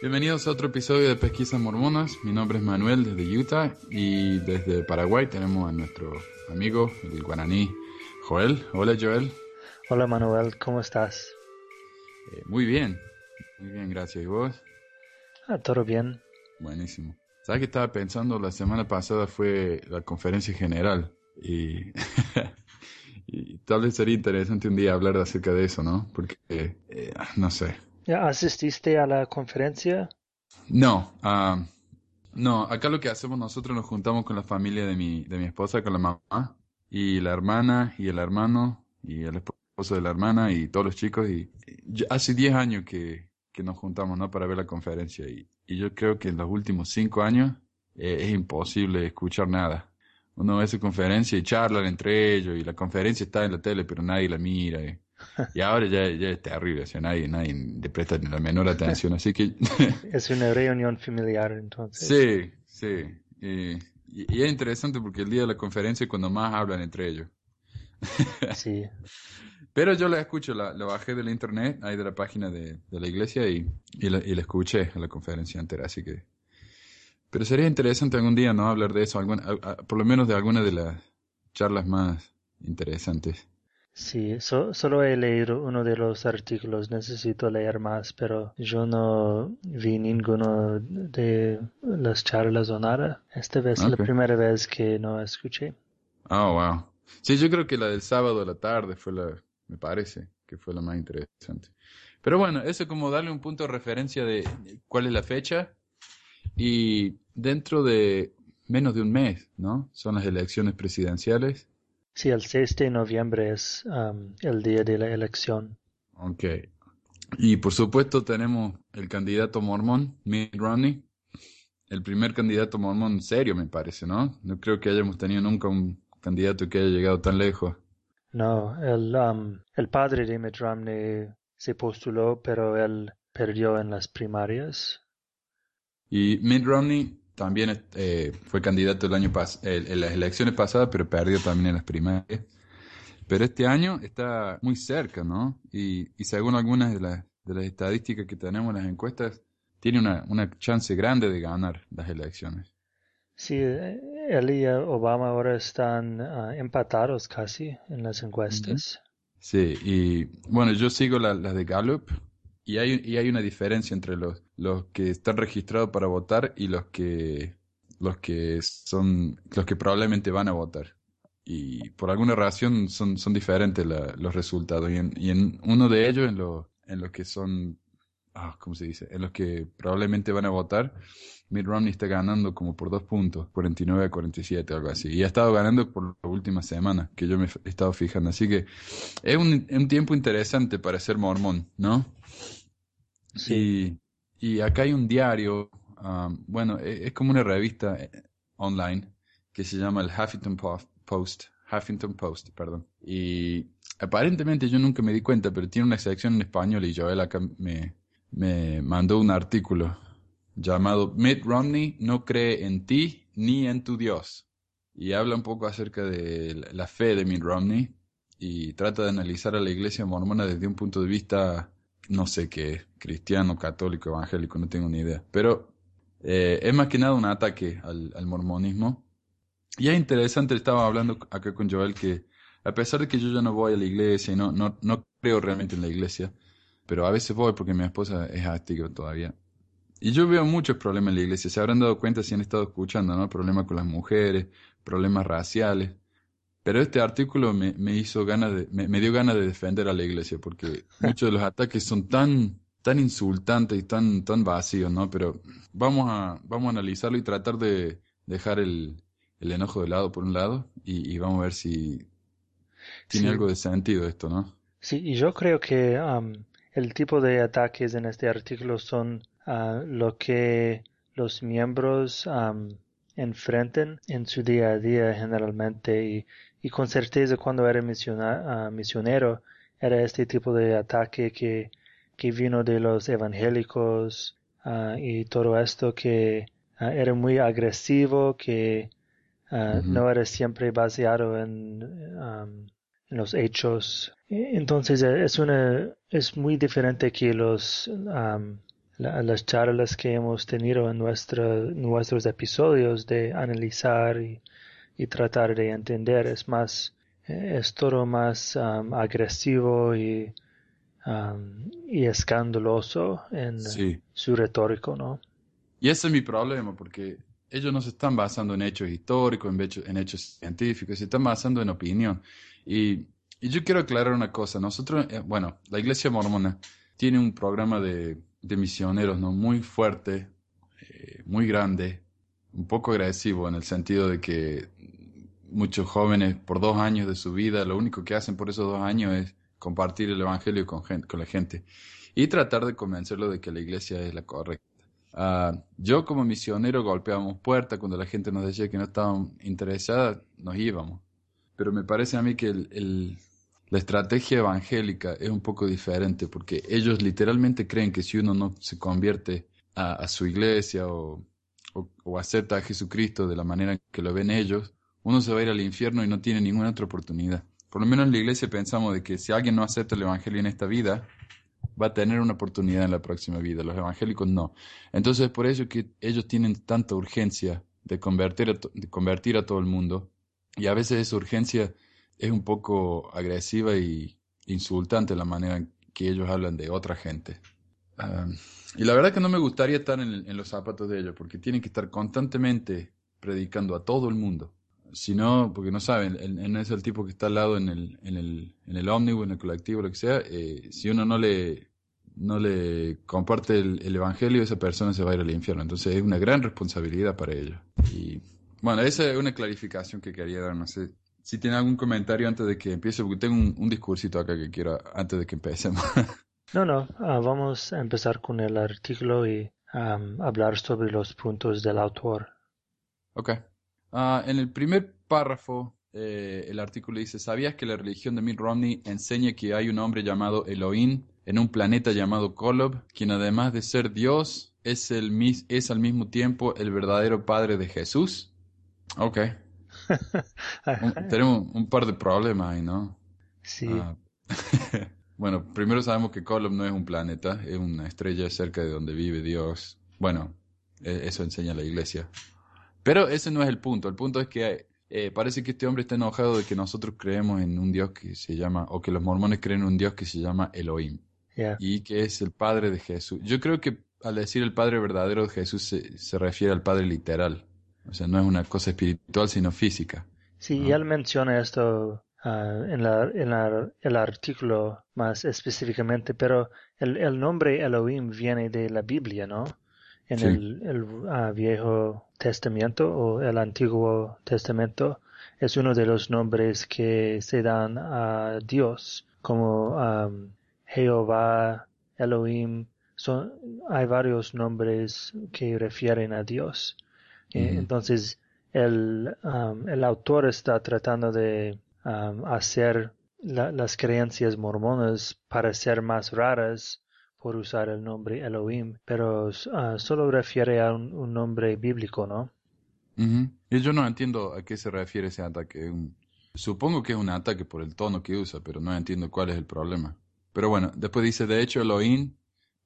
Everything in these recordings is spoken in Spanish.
Bienvenidos a otro episodio de Pesquisas Mormonas. Mi nombre es Manuel desde Utah y desde Paraguay tenemos a nuestro amigo, el guaraní Joel. Hola Joel. Hola Manuel, ¿cómo estás? Eh, muy bien, muy bien, gracias. ¿Y vos? Ah, todo bien. Buenísimo. ¿Sabes qué estaba pensando? La semana pasada fue la conferencia general y, y tal vez sería interesante un día hablar acerca de eso, ¿no? Porque, eh, no sé, ¿Ya asististe a la conferencia? No, ah, no, acá lo que hacemos nosotros nos juntamos con la familia de mi, de mi esposa, con la mamá, y la hermana, y el hermano, y el esposo de la hermana, y todos los chicos, y, hace 10 años que, que nos juntamos, ¿no? Para ver la conferencia, y, y yo creo que en los últimos 5 años eh, es imposible escuchar nada. Uno ve su conferencia y charlan entre ellos, y la conferencia está en la tele, pero nadie la mira, y, y ahora ya, ya es terrible, o sea, nadie, nadie le presta ni la menor atención, así que... es una reunión familiar entonces. Sí, sí. Y, y, y, es interesante porque el día de la conferencia es cuando más hablan entre ellos. sí. Pero yo la escucho, la, la, bajé del internet, ahí de la página de, de la iglesia y, y, la, y la escuché a la conferencia entera, así que... Pero sería interesante algún día, ¿no? Hablar de eso, algún, a, a, por lo menos de alguna de las charlas más interesantes. Sí, so, solo he leído uno de los artículos, necesito leer más, pero yo no vi ninguno de las charlas o nada. Esta vez es la primera vez que no escuché. Oh, wow. Sí, yo creo que la del sábado a la tarde fue la, me parece, que fue la más interesante. Pero bueno, eso como darle un punto de referencia de cuál es la fecha y dentro de menos de un mes, ¿no? Son las elecciones presidenciales. Sí, el 6 de noviembre es um, el día de la elección. Ok. Y por supuesto tenemos el candidato mormón, Mitt Romney. El primer candidato mormón serio, me parece, ¿no? No creo que hayamos tenido nunca un candidato que haya llegado tan lejos. No, el, um, el padre de Mitt Romney se postuló, pero él perdió en las primarias. Y Mitt Romney también eh, fue candidato el año pas eh, en las elecciones pasadas, pero perdió también en las primarias. Pero este año está muy cerca, ¿no? Y, y según algunas de las, de las estadísticas que tenemos en las encuestas, tiene una, una chance grande de ganar las elecciones. Sí, él y Obama ahora están uh, empatados casi en las encuestas. Sí, y bueno, yo sigo las la de Gallup y hay, y hay una diferencia entre los, los que están registrados para votar y los que, los que son, los que probablemente van a votar. Y por alguna razón son, son diferentes la, los resultados. Y en, y en, uno de ellos, en, lo, en los que son, ah, ¿cómo se dice? En los que probablemente van a votar, Mitt Romney está ganando como por dos puntos, 49 a 47, algo así. Y ha estado ganando por la última semana, que yo me he estado fijando. Así que es un, un tiempo interesante para ser mormón, ¿no? Sí. Y, acá hay un diario, um, bueno, es, es, como una revista online que se llama el Huffington Post, Huffington Post, perdón. Y aparentemente yo nunca me di cuenta, pero tiene una sección en español y Joel acá me, me mandó un artículo llamado Mitt Romney no cree en ti ni en tu Dios. Y habla un poco acerca de la fe de Mitt Romney y trata de analizar a la iglesia mormona desde un punto de vista no sé qué, cristiano, católico, evangélico, no tengo ni idea. Pero eh, es más que nada un ataque al, al, mormonismo. Y es interesante, estaba hablando acá con Joel que a pesar de que yo ya no voy a la iglesia y no, no, no creo realmente en la iglesia, pero a veces voy porque mi esposa es atea todavía. Y yo veo muchos problemas en la iglesia, se habrán dado cuenta si han estado escuchando, ¿no? Problemas con las mujeres, problemas raciales. Pero este artículo me, me hizo ganas de, me, me, dio ganas de defender a la iglesia, porque muchos de los ataques son tan, tan insultantes y tan, tan vacíos, ¿no? Pero vamos a, vamos a analizarlo y tratar de dejar el, el enojo de lado por un lado y, y vamos a ver si tiene sí. algo de sentido esto, ¿no? Sí, y yo creo que um, el tipo de ataques en este artículo son uh, lo que los miembros um, enfrenten en su día a día generalmente y y con certeza cuando era misiona, uh, misionero era este tipo de ataque que, que vino de los evangélicos uh, y todo esto que uh, era muy agresivo, que -huh. no era siempre baseado en, um, en, los hechos. Entonces es una es muy diferente que los um, las charlas que hemos tenido en nuestros episodios de analizar y, tratar de entender es más, es todo más um, agresivo y, um, y escandaloso en su retórico, ¿no? Y ese es mi problema, porque ellos no se están basando en hechos históricos, en hechos, en hechos científicos, se están basando en opinión. Y, yo quiero aclarar una cosa. Nosotros, eh, bueno, la iglesia mormona tiene un programa de, misioneros ¿no? muy fuerte, eh, muy grande, un poco agresivo en el sentido de que muchos jóvenes por dos años de su vida, lo único que hacen por esos dos años es compartir el Evangelio con, con la gente y tratar de convencerlo de que la iglesia es la correcta. Ah, yo como misionero golpeábamos puertas cuando la gente nos decía que no estaban interesada, nos íbamos. Pero me parece a mí que la estrategia evangélica es un poco diferente porque ellos literalmente creen que si uno no se convierte a, su iglesia o, o, acepta a Jesucristo de la manera que lo ven ellos, uno se va a ir al infierno y no tiene ninguna otra oportunidad. Por lo menos en la iglesia pensamos de que si alguien no acepta el Evangelio en esta vida, va a tener una oportunidad en la próxima vida. Los evangélicos no. Entonces, por eso que ellos tienen tanta urgencia de convertir a, de convertir a todo el mundo. Y a veces esa urgencia es un poco agresiva y insultante la manera en que ellos hablan de otra gente. Ah, y la verdad que no me gustaría estar en, los zapatos de ellos, porque tienen que estar constantemente predicando a todo el mundo. Si no, porque no saben, no es el tipo que está al lado en el, en el, en el ómnibus, en el colectivo, lo que sea. Eh, si uno no le, no le comparte el, evangelio, esa persona se va a ir al infierno. Entonces es una gran responsabilidad para ellos. Y bueno, esa es una clarificación que quería dar. No sé si tiene algún comentario antes de que empiece, porque tengo un, discursito acá que quiero antes de que empecemos. no, no, ah, vamos a empezar con el artículo y hablar sobre los puntos del autor. Ok. Ah, en el primer párrafo, eh, el artículo dice, ¿sabías que la religión de Mitt Romney enseña que hay un hombre llamado Elohim en un planeta llamado Kolob, quien además de ser Dios, es, el, es al mismo tiempo el verdadero Padre de Jesús? Ok. tenemos un par de problemas ahí, ¿no? Sí. Ah, bueno, primero sabemos que Kolob no es un planeta, es una estrella cerca de donde vive Dios. Bueno, e, eso enseña la iglesia. Pero ese no es el punto. El punto es que eh, parece que este hombre está enojado de que nosotros creemos en un Dios que se llama, o que los mormones creen en un Dios que se llama Elohim y que es el Padre de Jesús. Yo creo que al decir el Padre verdadero de Jesús se, refiere al Padre literal. O sea, no es una cosa espiritual, sino física. Sí, y él menciona esto ah, en, la, en el artículo más específicamente, pero el, nombre Elohim viene de la Biblia, ¿no? En el, ah, Viejo Testamento o el Antiguo Testamento es uno de los nombres que se dan a Dios como Jehová, Elohim, son, hay varios nombres que refieren a Dios. Eh, entonces, el, um, el, autor está tratando de um, hacer las creencias mormonas parecer más raras por usar el nombre Elohim, pero uh, solo refiere a un, nombre bíblico, ¿no? Y yo no entiendo a qué se refiere ese ataque. Supongo que es un ataque por el tono que usa, pero no entiendo cuál es el problema. Pero bueno, después dice, de hecho, Elohim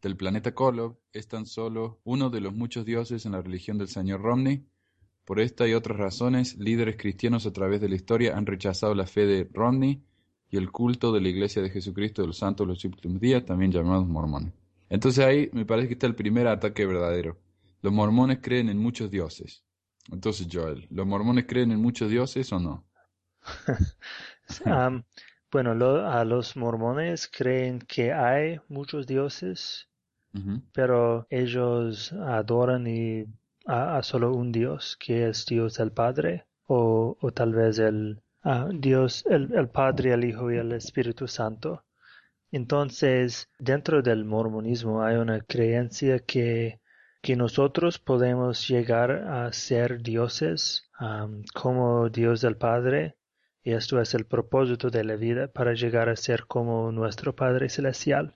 del planeta Kolob es tan solo uno de los muchos dioses en la religión del señor Romney. Por esta y otras razones, líderes cristianos a través de la historia han rechazado la fe de Romney y el culto de la Iglesia de Jesucristo de los Santos de los últimos días, también llamados mormones. Entonces ahí me parece que está el primer ataque verdadero. Los mormones creen en muchos dioses. Entonces, Joel, ¿los mormones creen en muchos dioses o no? Um, bueno, a los mormones creen que hay muchos dioses, pero ellos adoran y a, solo un Dios, que es Dios el Padre, o, tal vez el Dios, el, el, Padre, el Hijo y el Espíritu Santo. Entonces, dentro del mormonismo hay una creencia que, que nosotros podemos llegar a ser dioses como Dios del Padre y esto es el propósito de la vida para llegar a ser como nuestro Padre Celestial.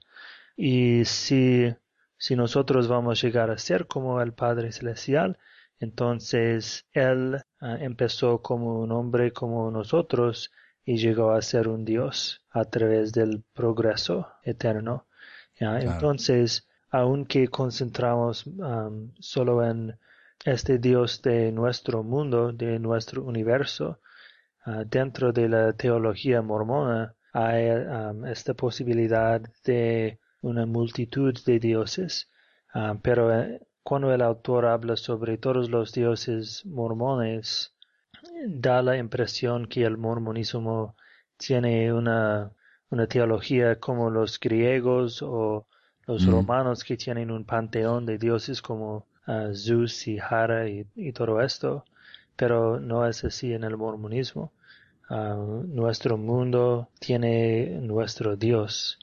Y si, si nosotros vamos a llegar a ser como el Padre Celestial, entonces Él ah, empezó como un hombre como nosotros y llegó a ser un Dios a través del progreso eterno. Entonces, aunque concentramos um, solo en este Dios de nuestro mundo, de nuestro universo, uh, dentro de la teología mormona hay um, esta posibilidad de una multitud de dioses, uh, pero eh, cuando el autor habla sobre todos los dioses mormones, da la impresión que el mormonismo tiene una, una teología como los griegos o los Mm. romanos que tienen un panteón de dioses como ah, Zeus y Hera y, y todo esto, pero no es así en el mormonismo. Ah, nuestro mundo tiene nuestro Dios.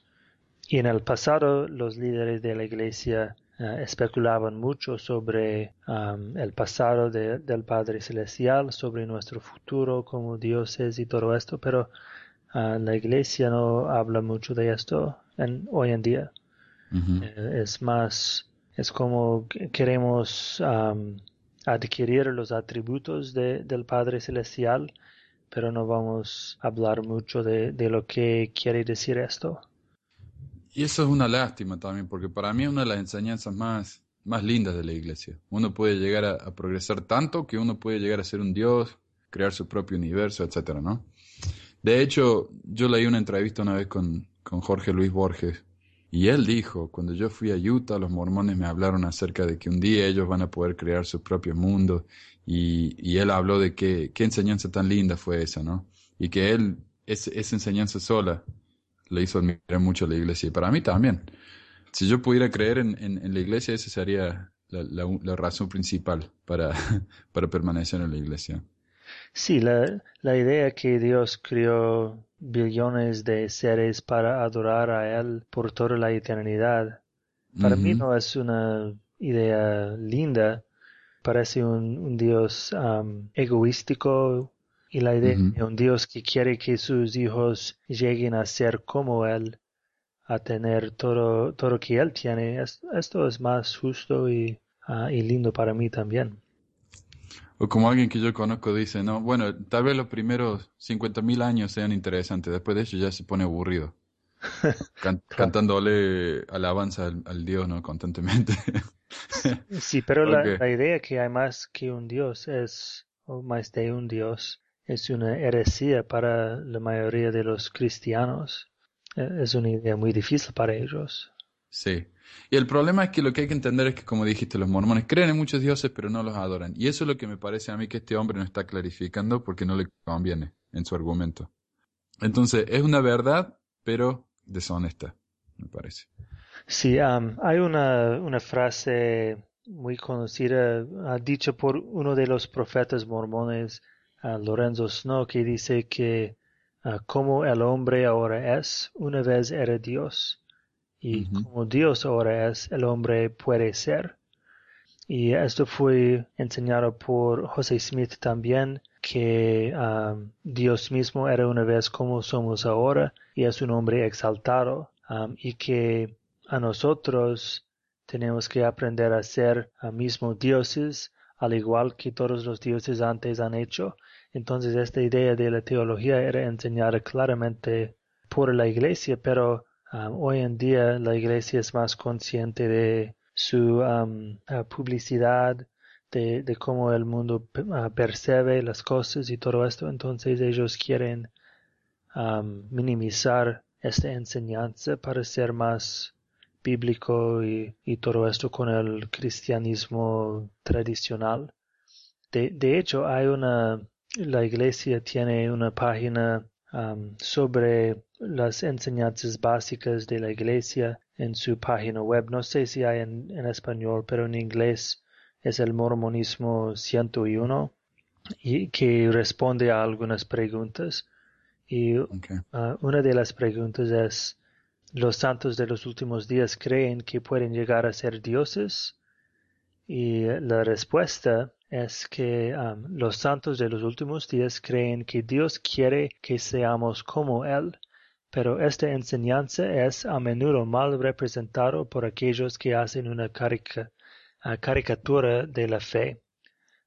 Y en el pasado los líderes de la iglesia ah, especulaban mucho sobre el pasado de- del Padre Celestial, sobre nuestro futuro como dioses y todo esto, pero ah, la iglesia no habla mucho de esto en, hoy en día. Eh, Es más, es como que queremos am, adquirir los atributos de- del Padre Celestial, pero no vamos a hablar mucho de, de lo que quiere decir esto. Y eso es una lástima también, porque para mí es una de las enseñanzas más, más lindas de la iglesia. Uno puede llegar a, progresar tanto que uno puede llegar a ser un dios, crear su propio universo, etcétera, ¿no? De hecho, yo leí una entrevista una vez con, con Jorge Luis Borges, y él dijo, cuando yo fui a Utah, los mormones me hablaron acerca de que un día ellos van a poder crear su propio mundo, y, y él habló de que, qué enseñanza tan linda fue esa, ¿no? Y que él, ese- esa enseñanza sola, le hizo admirar mucho a la iglesia y para mí también. Si yo pudiera creer en, en- en la iglesia, esa sería la, la- la razón principal para, para permanecer en la iglesia. Sí, la, la idea que Dios creó billones de seres para adorar a Él por toda la eternidad, para mí no es una idea linda, parece un, un Dios egoístico y la idea de un Dios que quiere que sus hijos lleguen a ser como Él, a tener todo, todo que Él tiene. Es- esto es más justo y, ah, y lindo para mí también. O como alguien que yo conozco dice, no, bueno, tal vez los primeros 50.000 años sean interesantes, después de eso ya se pone aburrido, can- cantándole alabanza al, al Dios, ¿no? Constantemente. Sí, pero la, la idea que hay más que un Dios es, o más de un Dios, es una heresía para la mayoría de los cristianos. Eh, Es una idea muy difícil para ellos. Sí. Y el problema es que lo que hay que entender es que, como dijiste, los mormones creen en muchos dioses, pero no los adoran. Y eso es lo que me parece a mí que este hombre no está clarificando porque no le conviene en su argumento. Entonces, es una verdad, pero deshonesta, me parece. Sí, am, hay una, una frase muy conocida, dicha por uno de los profetas mormones, ah, Lorenzo Snow, que dice que ah, como el hombre ahora es, una vez era Dios, y como Dios ahora es, el hombre puede ser. Y esto fue enseñado por José Smith también, que am, Dios mismo era una vez como somos ahora y es un hombre exaltado, y que a nosotros tenemos que aprender a ser a mismo dioses, al igual que todos los dioses antes han hecho. Entonces esta idea de la teología era enseñada claramente por la iglesia, pero um, hoy en día la iglesia es más consciente de su um, uh, publicidad, de, cómo el mundo uh, percibe las cosas y todo esto. Entonces ellos quieren um, minimizar esta enseñanza para ser más bíblico y, todo esto con el cristianismo tradicional. De hecho, hay una, la iglesia tiene una página um, sobre las enseñanzas básicas de la iglesia en su página web. No sé si hay en, en español, pero en inglés es el mormonismo 101 y que responde a algunas preguntas. Y ah, una de las preguntas es, ¿los santos de los últimos días creen que pueden llegar a ser dioses? Y la respuesta es que um, los santos de los últimos días creen que Dios quiere que seamos como Él, pero esta enseñanza es a menudo mal representado por aquellos que hacen una carica- ah, caricatura de la fe.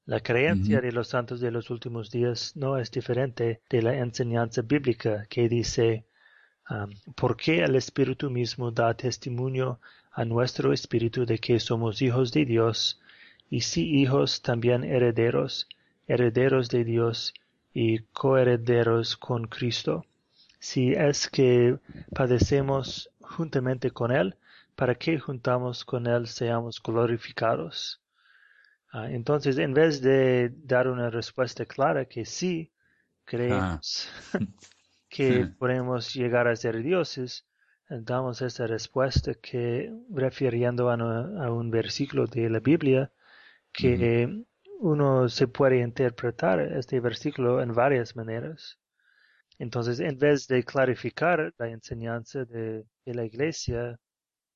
La creencia de los santos de los últimos días no es diferente de la enseñanza bíblica que dice porque el Espíritu mismo da testimonio a nuestro espíritu de que somos hijos de Dios, y si hijos también herederos, herederos de Dios y coherederos con Cristo, si es que padecemos juntamente con Él, para que juntamos con Él seamos glorificados. Ah, entonces, en vez de dar una respuesta clara que sí, creemos ah. que podemos llegar a ser dioses, damos esa respuesta que, refiriendo a, un versículo de la Biblia, que uno se puede interpretar este versículo en varias maneras. Entonces, en vez de clarificar la enseñanza de, la iglesia,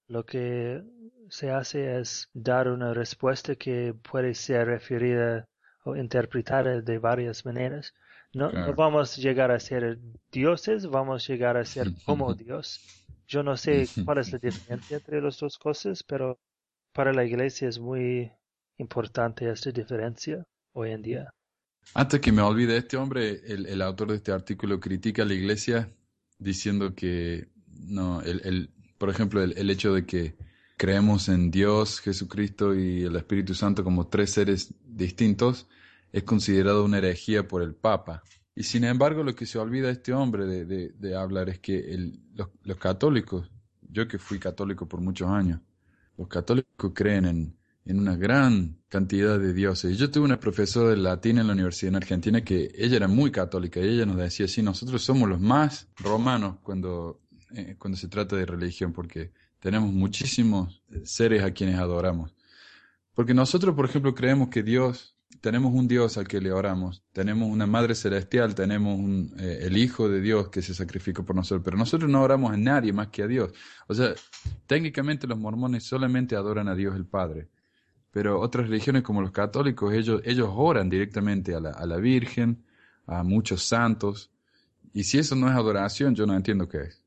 lo que se hace es dar una respuesta que puede ser referida o interpretada de varias maneras. No, no, vamos a llegar a ser dioses, vamos a llegar a ser como Dios. Yo no sé cuál es la diferencia entre las dos cosas, pero para la iglesia es muy importante esta diferencia hoy en día. Antes que me olvide, este hombre, el, autor de este artículo, critica a la iglesia diciendo que, no, el, por ejemplo, el, hecho de que creemos en Dios, Jesucristo y el Espíritu Santo como tres seres distintos es considerado una herejía por el Papa. Y sin embargo, lo que se olvida este hombre de, hablar es que los católicos, yo que fui católico por muchos años, los católicos creen en, en una gran cantidad de dioses. Yo tuve una profesora de latín en la universidad en Argentina que ella era muy católica y ella nos decía, sí, nosotros somos los más romanos cuando, eh, cuando se trata de religión, porque tenemos muchísimos seres a quienes adoramos. Porque nosotros, por ejemplo, creemos que Dios, tenemos un Dios al que le oramos, tenemos una Madre Celestial, tenemos un, eh, el Hijo de Dios que se sacrificó por nosotros, pero nosotros no oramos a nadie más que a Dios. O sea, técnicamente los mormones solamente adoran a Dios el Padre pero otras religiones como los católicos, ellos, ellos oran directamente a la, a la Virgen, a muchos santos, y si eso no es adoración, yo no entiendo qué es.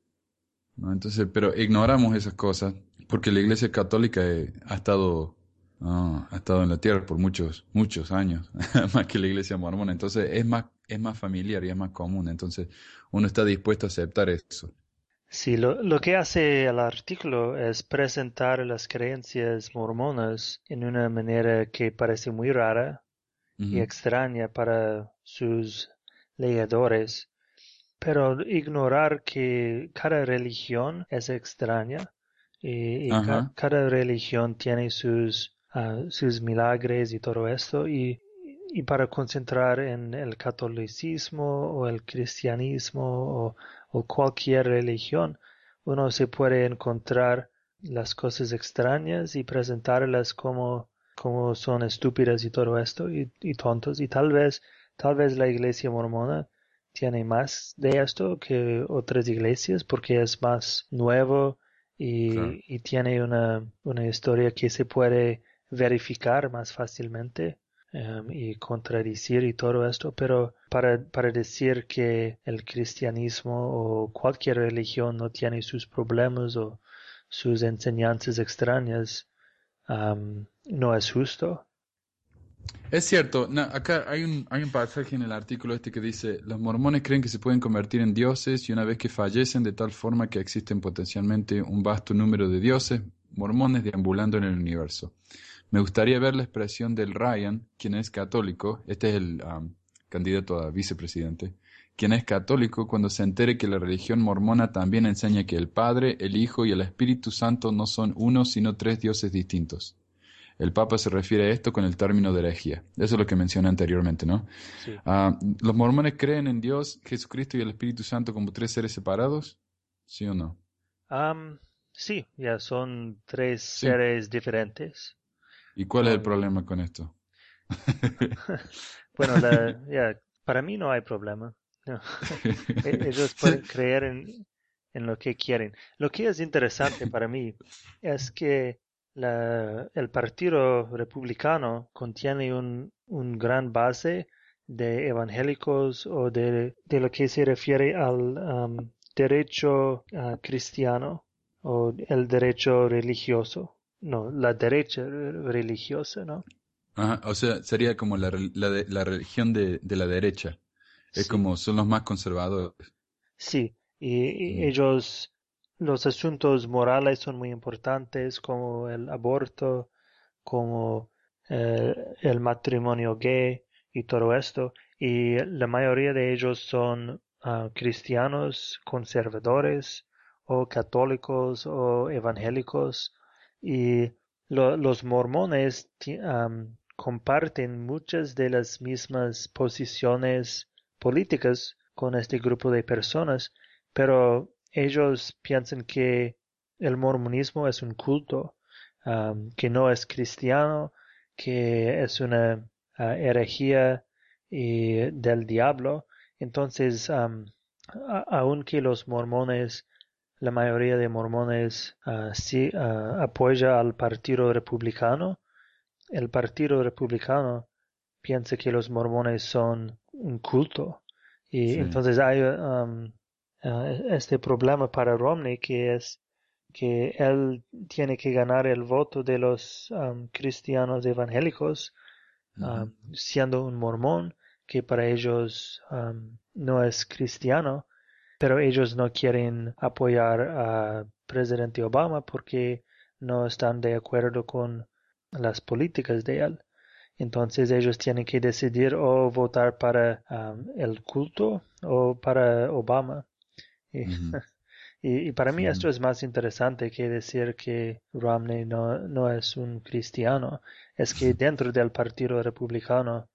¿no? Entonces, pero ignoramos esas cosas, porque la Iglesia Católica eh, ha estado ha estado en la tierra por muchos muchos años, más que la Iglesia Mormona, entonces es más es más familiar y es más común, entonces uno está dispuesto a aceptar eso. Sí, lo, lo, que hace el artículo es presentar las creencias mormonas en una manera que parece muy rara y extraña para sus leedores, pero ignorar que cada religión es extraña y, cada religión tiene sus, ah, sus milagres y todo esto y, y para concentrar en el catolicismo o el cristianismo o o cualquier religión, uno se puede encontrar las cosas extrañas y presentarlas como, como son estúpidas y todo esto y, tontos. Y tal vez tal vez la iglesia mormona tiene más de esto que otras iglesias porque es más nuevo y, y tiene una, una historia que se puede verificar más fácilmente Em, y contradecir y todo esto, pero para, para decir que el cristianismo o cualquier religión no tiene sus problemas o sus enseñanzas extrañas, em, no es justo. Es cierto, acá hay un, hay un pasaje en el artículo este que dice, los mormones creen que se pueden convertir en dioses y una vez que fallecen de tal forma que existen potencialmente un vasto número de dioses, mormones deambulando en el universo. Me gustaría ver la expresión del Ryan, quien es católico, este es el um, candidato a vicepresidente, quien es católico cuando se entere que la religión mormona también enseña que el Padre, el Hijo y el Espíritu Santo no son uno sino tres dioses distintos. El Papa se refiere a esto con el término de herejía. Eso es lo que mencioné anteriormente, ¿no? Ah, ¿Los mormones creen en Dios, Jesucristo y el Espíritu Santo como tres seres separados? ¿Sí o no? sí, ya son tres seres diferentes. ¿Y cuál es el problema con esto? bueno, para mí no hay problema. E-, ellos pueden creer en, lo que quieren. Lo que es interesante para mí es que el Partido Republicano contiene un, gran base de evangélicos o de, lo que se refiere al um, derecho uh, cristiano o el derecho religioso no, la derecha religiosa, ¿no? Ajá, o sea, sería como la, la, la religión de, de, la derecha. Es como, son los más conservadores. Sí, y, ellos, los asuntos morales son muy importantes como el aborto, como eh, el matrimonio gay y todo esto. Y la mayoría de ellos son ah, cristianos conservadores o católicos o evangélicos y los mormones comparten muchas de las mismas posiciones políticas con este grupo de personas, pero ellos piensan que el mormonismo es un culto, que no es cristiano, que es una ah, herejía del diablo. Entonces, aunque los mormones la mayoría de mormones uh, sí apoya al Partido Republicano. El Partido Republicano piensa que los mormones son un culto. Y entonces hay um, este problema para Romney que es que él tiene que ganar el voto de los cristianos evangélicos siendo un mormón que para ellos no es cristiano pero ellos no quieren apoyar a presidente Obama porque no están de acuerdo con las políticas de él. Entonces ellos tienen que decidir o votar para um, el culto o para Obama. Y, para mí esto es más interesante que decir que Romney no, no es un cristiano. Es que dentro del Partido Republicano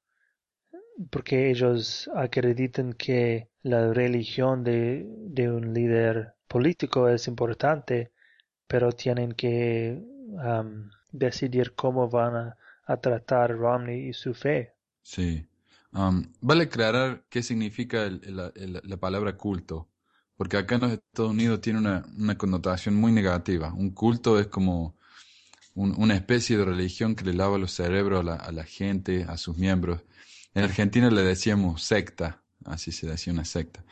porque ellos acreditan que la religión de, un líder político es importante, pero tienen que decidir cómo van a, tratar Romney y su fe. Sí. vale aclarar qué significa la palabra culto, porque acá en los Estados Unidos tiene una, connotación muy negativa. Un culto es como una especie de religión que le lava los cerebros a la gente, a sus miembros. En Argentina le decíamos secta, así se decía una secta.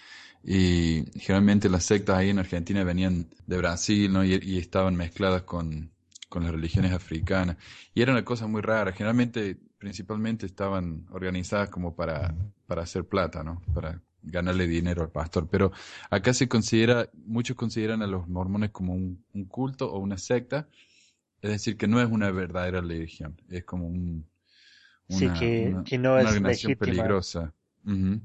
Y generalmente las sectas ahí en Argentina venían de Brasil ¿no? y, estaban mezcladas con, con las religiones africanas. Y era una cosa muy rara. Generalmente, principalmente estaban organizadas como para, para hacer plata, ¿no? Para ganarle dinero al pastor. Pero acá se considera, muchos consideran a los mormones como un, un culto o una secta. Es decir, que no es una verdadera religión. Es como un, sí, que, no es legítima. peligrosa.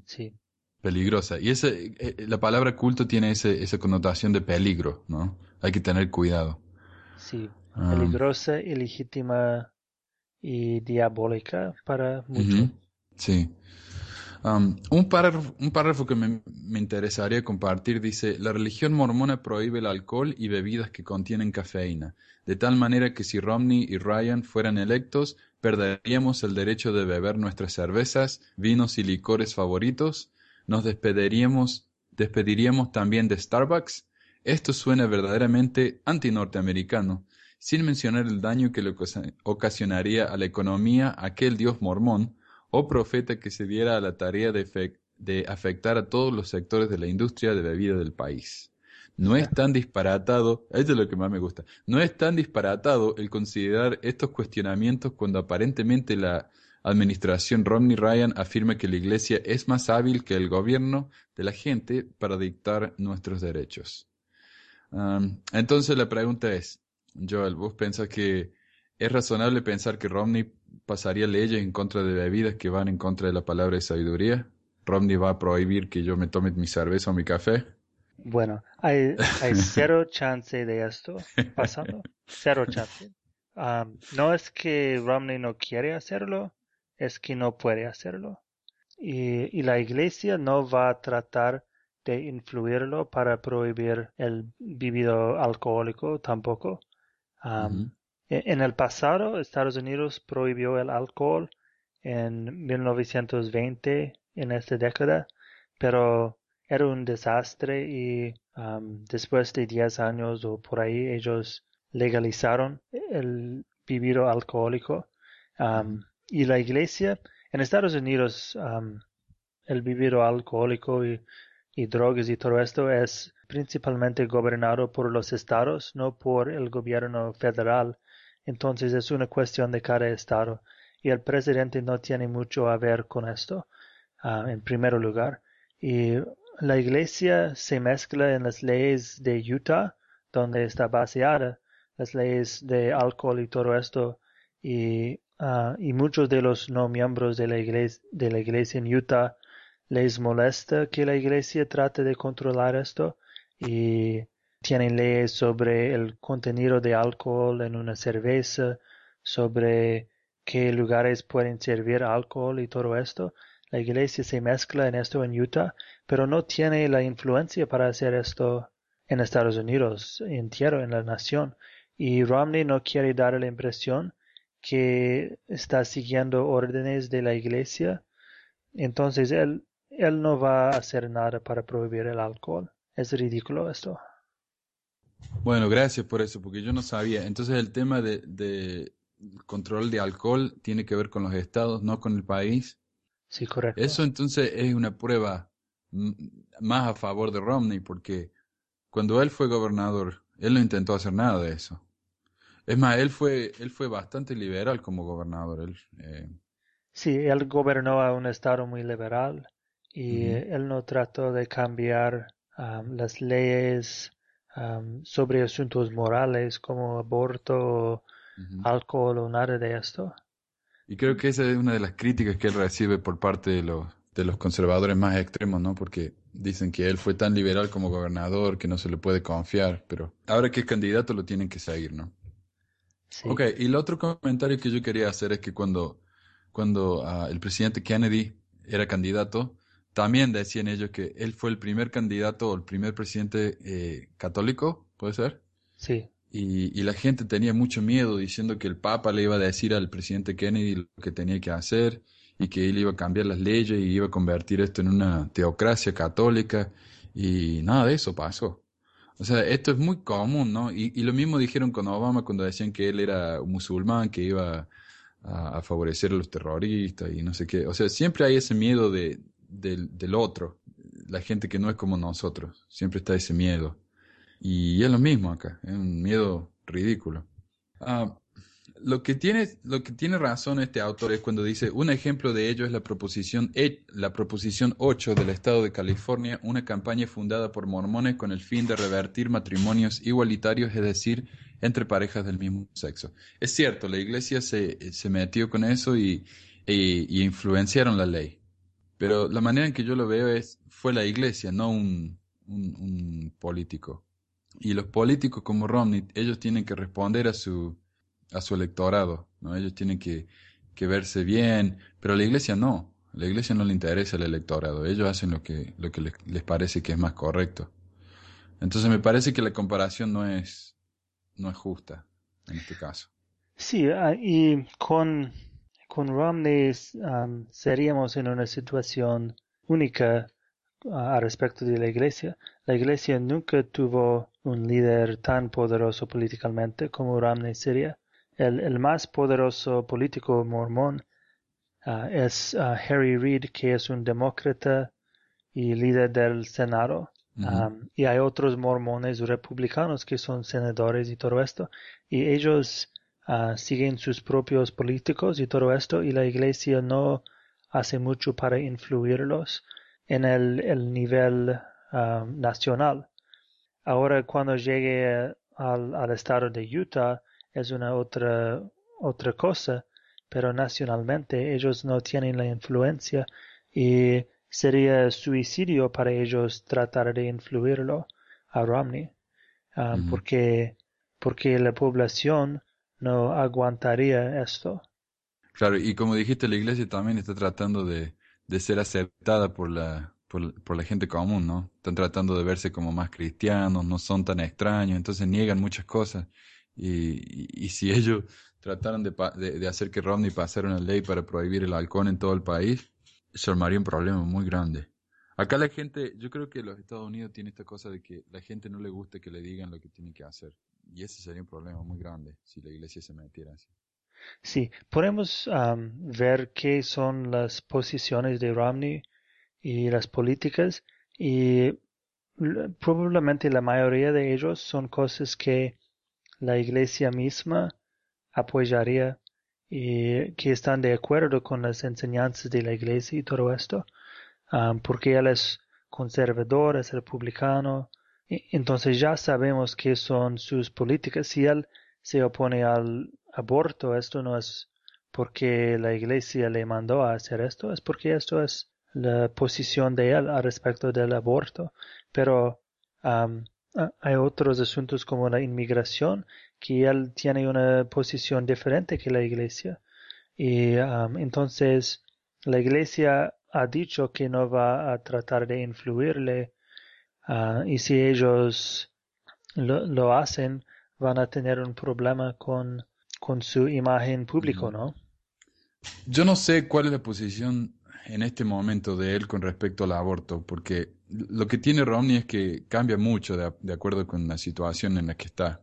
Sí. Peligrosa. Y ese, eh, la palabra culto tiene ese, esa connotación de peligro, ¿no? Hay que tener cuidado. Sí, ah. peligrosa, ilegítima y diabólica para muchos. Sí. Un, párrafo, un párrafo que me, me, interesaría compartir dice, la religión mormona prohíbe el alcohol y bebidas que contienen cafeína, de tal manera que si Romney y Ryan fueran electos, perderíamos el derecho de beber nuestras cervezas, vinos y licores favoritos, nos despediríamos, despediríamos también de Starbucks. Esto suena verdaderamente anti-norteamericano, sin mencionar el daño que le ocasionaría a la economía aquel dios mormón o profeta que se diera a la tarea de, de afectar a todos los sectores de la industria de bebida del país. No es tan disparatado, esto es lo que más me gusta, no es tan disparatado el considerar estos cuestionamientos cuando aparentemente la administración Romney Ryan afirma que la Iglesia es más hábil que el gobierno de la gente para dictar nuestros derechos. entonces la pregunta es, Joel, ¿vos pensás que es razonable pensar que Romney pasaría leyes en contra de bebidas que van en contra de la palabra de sabiduría? ¿Romney va a prohibir que yo me tome mi cerveza o mi café? Bueno, hay, hay cero chance de esto pasando. Cero chance. no es que Romney no quiere hacerlo, es que no puede hacerlo. Y, y la iglesia no va a tratar de influirlo para prohibir el vivido alcohólico tampoco. En el pasado, Estados Unidos prohibió el alcohol en 1920, en esta década, pero era un desastre y después de 10 años o por ahí ellos legalizaron el vivido alcohólico y la iglesia en Estados Unidos el vivido alcohólico y, y, drogas y todo esto es principalmente gobernado por los estados, no por el gobierno federal. Entonces es una cuestión de cada estado. Y el presidente no tiene mucho a ver con esto en primer lugar. Y la iglesia se mezcla en las leyes de Utah, donde está baseada las leyes de alcohol y todo esto, y, ah, y muchos de los no miembros de la iglesia, de la iglesia en Utah les molesta que la iglesia trate de controlar esto. Y tienen leyes sobre el contenido de alcohol en una cerveza, sobre qué lugares pueden servir alcohol y todo esto. La iglesia se mezcla en esto en Utah, pero no tiene la influencia para hacer esto en Estados Unidos, entero en la nación. Y Romney no quiere dar la impresión que está siguiendo órdenes de la iglesia. Entonces él, él no va a hacer nada para prohibir el alcohol. Es ridículo esto. Bueno, gracias por eso, porque yo no sabía. Entonces el tema de, de control de alcohol tiene que ver con los estados, no con el país. Sí, correcto. Eso entonces es una prueba más a favor de Romney, porque cuando él fue gobernador, él no intentó hacer nada de eso. Es más, él fue, él fue bastante liberal como gobernador. Él, eh... Sí, él gobernó a un estado muy liberal y él no trató de cambiar um, las leyes um, sobre asuntos morales como aborto, alcohol o nada de esto. Y creo que esa es una de las críticas que él recibe por parte de los, de los conservadores más extremos, ¿no? Porque dicen que él fue tan liberal como gobernador que no se le puede confiar, pero ahora que es candidato lo tienen que seguir, ¿no? Sí. Ok, y el otro comentario que yo quería hacer es que cuando, cuando uh, el presidente Kennedy era candidato, también decían ellos que él fue el primer candidato o el primer presidente eh, católico, ¿puede ser? Sí. Y, y, la gente tenía mucho miedo diciendo que el Papa le iba a decir al presidente Kennedy lo que tenía que hacer y que él iba a cambiar las leyes y iba a convertir esto en una teocracia católica y nada de eso pasó. O sea, esto es muy común, ¿no? Y, y lo mismo dijeron con Obama cuando decían que él era un musulmán, que iba a, a, favorecer a los terroristas y no sé qué. O sea, siempre hay ese miedo de, del, otro, la gente que no es como nosotros. Siempre está ese miedo. Y es lo mismo acá, es un miedo ridículo. Ah, lo que tiene, lo que tiene razón este autor es cuando dice, un ejemplo de ello es la proposición, la proposición 8 del Estado de California, una campaña fundada por mormones con el fin de revertir matrimonios igualitarios, es decir, entre parejas del mismo sexo. Es cierto, la iglesia se, se metió con eso y, y, influenciaron la ley. Pero la manera en que yo lo veo es, fue la iglesia, no un, un, un político. Y los políticos como Romney, ellos tienen que responder a su, a su electorado, ¿no? Ellos tienen que, que verse bien, pero la iglesia no. La iglesia no le interesa el electorado, ellos hacen lo que, lo que les, les parece que es más correcto. Entonces me parece que la comparación no es, no es justa en este caso. Sí, uh, y con, con Romney um, seríamos en una situación única uh, a respecto de la iglesia. La iglesia nunca tuvo un líder tan poderoso políticamente como Romney sería. El, el más poderoso político mormón uh, es uh, Harry Reid, que es un demócrata y líder del Senado. -huh. um, y hay otros mormones republicanos que son senadores y todo esto. Y ellos siguen sus propios políticos y todo esto. Y la iglesia no hace mucho para influirlos en el, el nivel um, nacional. Ahora cuando llegue al, al estado de Utah, es una otra, otra cosa, pero nacionalmente ellos no tienen la influencia y sería suicidio para ellos tratar de influirlo a Romney, uh -huh. porque, porque la población no aguantaría esto. Claro, y como dijiste, la iglesia también está tratando de, de ser aceptada por la, por, por, la gente común, ¿no? Están tratando de verse como más cristianos, no son tan extraños, entonces niegan muchas cosas. Y, y, si ellos trataran de, de, hacer que Romney pasara una ley para prohibir el alcohol en todo el país, se armaría un problema muy grande. Acá la gente, yo creo que los Estados Unidos tienen esta cosa de que la gente no le gusta que le digan lo que tiene que hacer. Y ese sería un problema muy grande si la iglesia se metiera así. Sí, podemos ver qué son las posiciones de Romney y las políticas y probablemente la mayoría de ellos son cosas que la iglesia misma apoyaría y que están de acuerdo con las enseñanzas de la iglesia y todo esto, porque él es conservador, es republicano. Entonces ya sabemos qué son sus políticas. Si él se opone al aborto, esto no es porque la iglesia le mandó a hacer esto, es porque esto es la posición de él al respecto del aborto. Pero hay otros asuntos como la inmigración que él tiene una posición diferente que la iglesia. Y entonces la iglesia ha dicho que no va a tratar de influirle ah, y si ellos lo, hacen van a tener un problema con, con su imagen público, ¿no? Yo no sé cuál es la posición en este momento de él con respecto al aborto, porque lo que tiene Romney es que cambia mucho de, de acuerdo con la situación en la que está.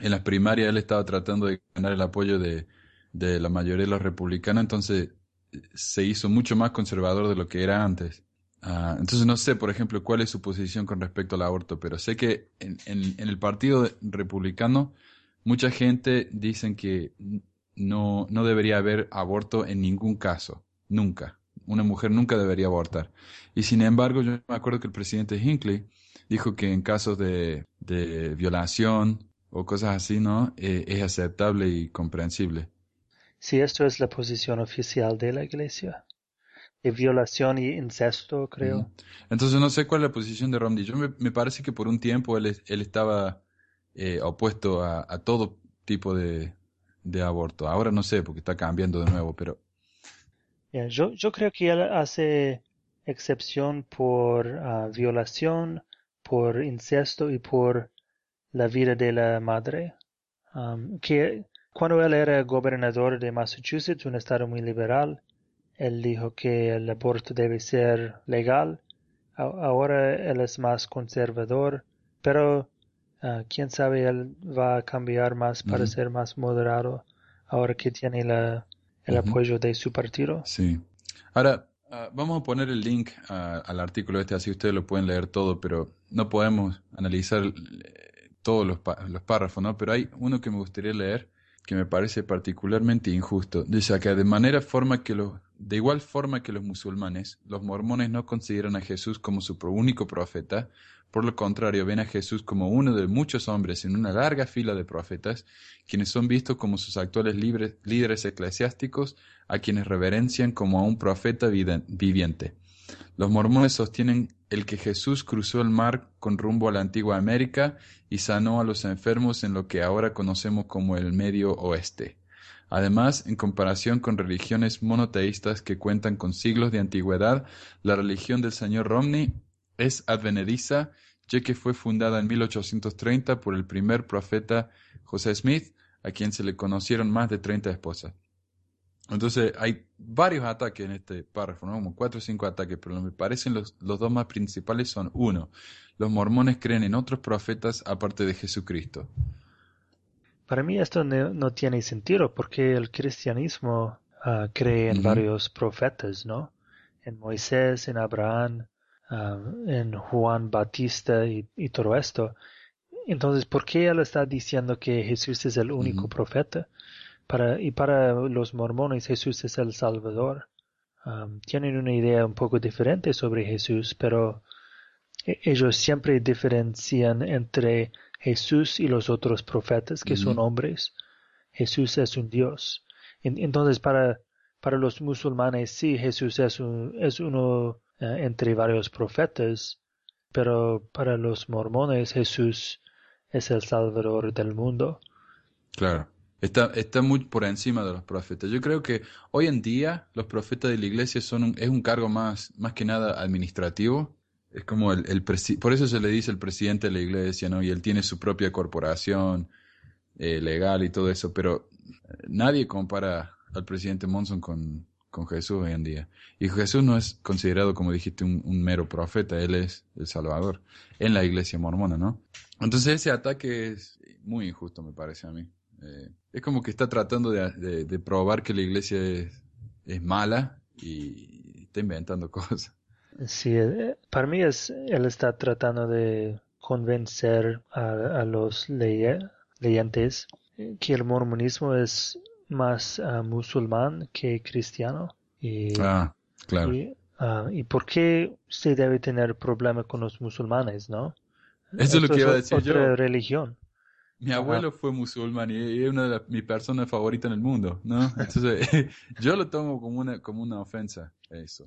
En las primarias él estaba tratando de ganar el apoyo de, de la mayoría de los republicanos, entonces se hizo mucho más conservador de lo que era antes. Ah, entonces no sé, por ejemplo, cuál es su posición con respecto al aborto, pero sé que en, el partido republicano mucha gente dicen que no, no debería haber aborto en ningún caso, nunca. Una mujer nunca debería abortar. Y sin embargo, yo me acuerdo que el presidente Hinckley dijo que en casos de, de violación o cosas así, ¿no? Eh, es aceptable y comprensible si esto es la posición oficial de la iglesia. De violación y incesto, creo. Entonces no sé cuál es la posición de Romney. Yo me, parece que por un tiempo él, él estaba eh, opuesto a, todo tipo de, aborto. Ahora no sé, porque está cambiando de nuevo, pero... yo, yo creo que él hace excepción por ah, violación, por incesto y por la vida de la madre. Um, que cuando él era gobernador de Massachusetts, un estado muy liberal, él dijo que el aborto debe ser legal. Ahora él es más conservador, pero ah, quién sabe, él va a cambiar más para ser más moderado ahora que tiene el apoyo de su partido. Sí. Ahora, ah, vamos a poner el link al artículo este, así ustedes lo pueden leer todo, pero no podemos analizar eh, todos los, los párrafos, ¿no? Pero hay uno que me gustaría leer que me parece particularmente injusto. Dice que de manera forma que los, de igual forma que los musulmanes, los mormones no consideran a Jesús como su único profeta, por lo contrario, ven a Jesús como uno de muchos hombres en una larga fila de profetas, quienes son vistos como sus actuales líderes eclesiásticos, a quienes reverencian como a un profeta viviente. Los mormones sostienen el que Jesús cruzó el mar con rumbo a la antigua América y sanó a los enfermos en lo que ahora conocemos como el Medio Oeste. Además, en comparación con religiones monoteístas que cuentan con siglos de antigüedad, la religión del señor Romney es advenediza, ya que fue fundada en 1830 por el primer profeta José Smith, a quien se le conocieron más de 30 esposas. Entonces hay varios ataques en este párrafo, ¿no? como cuatro o cinco ataques, pero me parecen los, los dos más principales son, uno, los mormones creen en otros profetas aparte de Jesucristo. Para mí esto no, tiene sentido porque el cristianismo ah, cree en varios profetas, ¿no? En Moisés, en Abraham, ah, en Juan Batista y, todo esto. Entonces, ¿por qué él está diciendo que Jesús es el único profeta? Para, y para los mormones Jesús es el Salvador. tienen una idea un poco diferente sobre Jesús, pero e, ellos siempre diferencian entre Jesús y los otros profetas que son hombres. Jesús es un Dios. entonces, para, para los musulmanes, sí, Jesús es, un, es uno eh, entre varios profetas, pero para los mormones, Jesús es el Salvador del mundo. Claro. Está, está muy por encima de los profetas. Yo creo que hoy en día los profetas de la iglesia son es un cargo más, más que nada administrativo. Es como el por eso se le dice el presidente de la iglesia, ¿no? Y él tiene su propia corporación eh, legal y todo eso, pero eh, nadie compara al presidente Monson con, con Jesús hoy en día. Y Jesús no es considerado, como dijiste, un, un, mero profeta, él es el Salvador en la iglesia mormona, ¿no? Entonces ese ataque es muy injusto, me parece a mí. Eh, es como que está tratando de, probar que la iglesia es, mala y está inventando cosas. Sí, eh, para mí es, él está tratando de convencer a, los leyentes que el mormonismo es más ah, musulmán que cristiano. Y, ah, claro. Ah, ¿Y por qué se debe tener problema con los musulmanes, no? Eso es lo que iba a decir otra yo. religión. Mi abuelo fue musulmán y es una de mis personas favoritas en el mundo, ¿no? Entonces, yo lo tomo como una, como una ofensa, eso.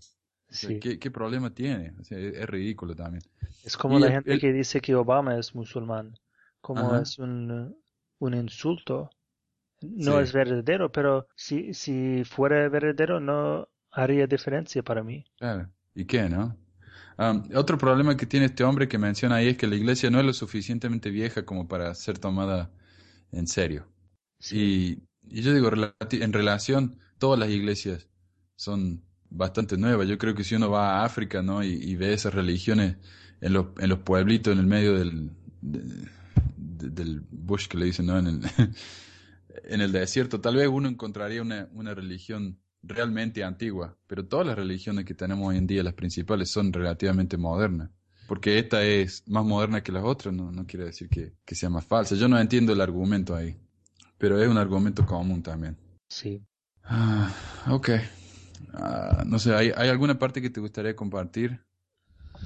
Sí. ¿qué, ¿qué, problema tiene? O sea, es, es, ridículo también. Es como Y la el- gente el- que dice que Obama es musulmán, como Ajá. es un, un insulto. No Sí. es verdadero, pero si, si fuera verdadero no haría diferencia para mí. Claro. ¿Y qué, no? Otro problema que tiene este hombre que menciona ahí es que la iglesia no es lo suficientemente vieja como para ser tomada en serio. Sí. Y, y yo digo, en relación, todas las iglesias son bastante nuevas. Yo creo que si uno va a África, ¿no? Y, y ve esas religiones en los, en los pueblitos, en el medio del, de- de- del bush que le dicen, ¿no? En el, en el desierto, tal vez uno encontraría una, una religión realmente antigua, pero todas las religiones que tenemos hoy en día, las principales, son relativamente modernas. Porque esta es más moderna que las otras, no, no quiere decir que, que sea más falsa. Yo no entiendo el argumento ahí, pero es un argumento común también. Sí. Ah, ok. Ah, no sé, ¿hay, ¿hay alguna parte que te gustaría compartir?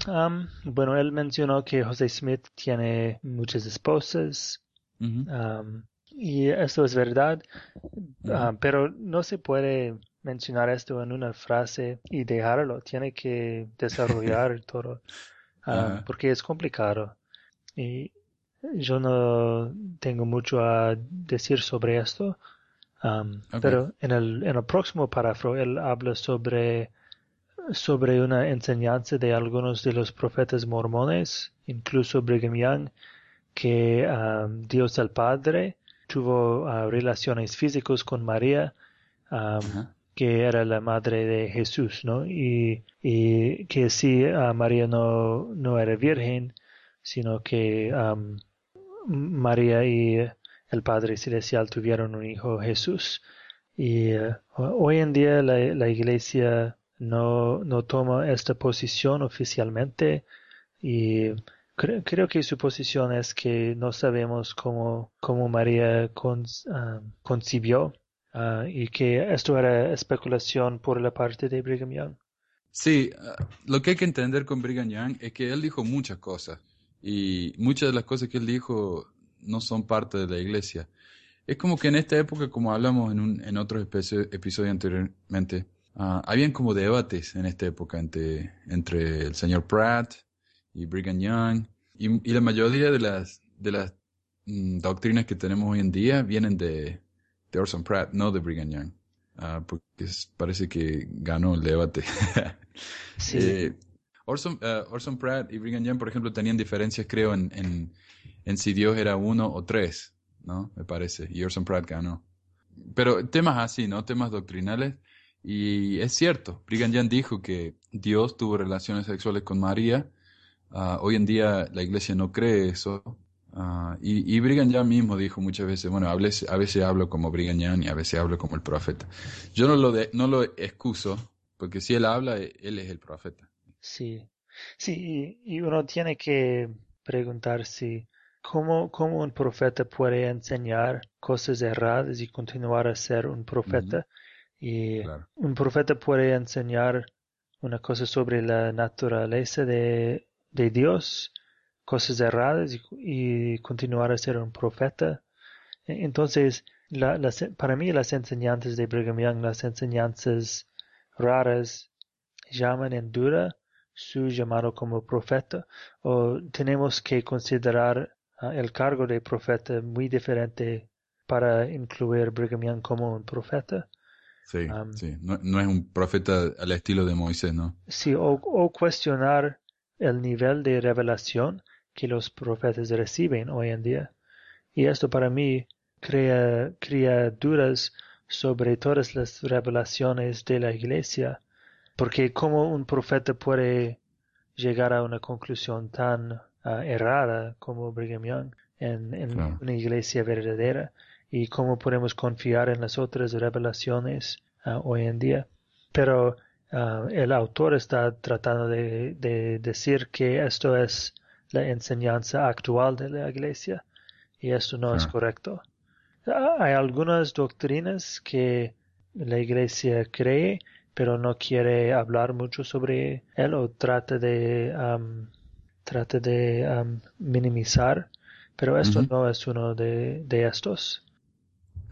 Am, bueno, él mencionó que José Smith tiene muchas esposas, Ujú, am, y esto es verdad, ah, pero no se puede mencionar esto en una frase y dejarlo, tiene que desarrollar todo, ah, porque es complicado. Y yo no tengo mucho a decir sobre esto, pero en el, en el próximo párrafo él habla sobre sobre una enseñanza de algunos de los profetas mormones, incluso Brigham Young, que um, Dios el Padre tuvo uh, relaciones físicas con María, um. Que era la madre de Jesús, ¿no? Y, y que sí, uh, María no, no era virgen, sino que um, María y el Padre Celestial tuvieron un hijo Jesús. Y uh, hoy en día la, la iglesia no, no toma esta posición oficialmente y cre- creo que su posición es que no sabemos cómo, cómo María con- ah, concibió ah, y que esto era especulación por la parte de Brigham Young. Sí, ah, lo que hay que entender con Brigham Young es que él dijo muchas cosas y muchas de las cosas que él dijo no son parte de la iglesia. Es como que en esta época, como hablamos en, un, en otros espe- episodios anteriormente, ah, habían como debates en esta época entre, entre el señor Pratt y Brigham Young y, y la mayoría de las, de las mm, doctrinas que tenemos hoy en día vienen de, de Orson Pratt, no de Brigham Young, Ah, porque es- parece que ganó el debate. Sí, Eh, Orson, eh, Orson Pratt y Brigham Young, por ejemplo, tenían diferencias, creo, en, en, en si Dios era uno o tres, ¿no? Me parece. Y Orson Pratt ganó. Pero temas así, ¿no? Temas doctrinales. Y es cierto, Brigham Young dijo que Dios tuvo relaciones sexuales con María. Ah, hoy en día la iglesia no cree eso. Ah, y, y Brigham Young mismo dijo muchas veces, bueno, a veces, a veces hablo como Brigham Young y a veces hablo como el profeta. Yo no lo, de- no lo excuso, porque si él habla, e- él es el profeta. sí, sí, y, y uno tiene que preguntarse cómo, cómo un profeta puede enseñar cosas erradas y continuar a ser un profeta. Y Claro. un profeta puede enseñar una cosa sobre la naturaleza de, de Dios, cosas erradas y, y continuar a ser un profeta. E- Entonces, la- para mí las enseñanzas de Brigham Young, las enseñanzas raras, llaman en duda su llamado como profeta o tenemos que considerar ah, el cargo de profeta muy diferente para incluir Brigham Young como un profeta. Sí, sí. No, no es un profeta al estilo de Moisés, ¿no? Sí, o, o cuestionar el nivel de revelación que los profetas reciben hoy en día. Y esto para mí crea, crea dudas sobre todas las revelaciones de la iglesia, porque cómo un profeta puede llegar a una conclusión tan ah, errada como Brigham Young en, en Claro. una iglesia verdadera y cómo podemos confiar en las otras revelaciones ah, hoy en día. Pero ah, el autor está tratando de, de decir que esto es la enseñanza actual de la iglesia y esto no es Claro. correcto. Ah, Hay algunas doctrinas que la iglesia cree pero no quiere hablar mucho sobre él o trata de, um, trata de um, minimizar, pero esto no es uno de, de estos.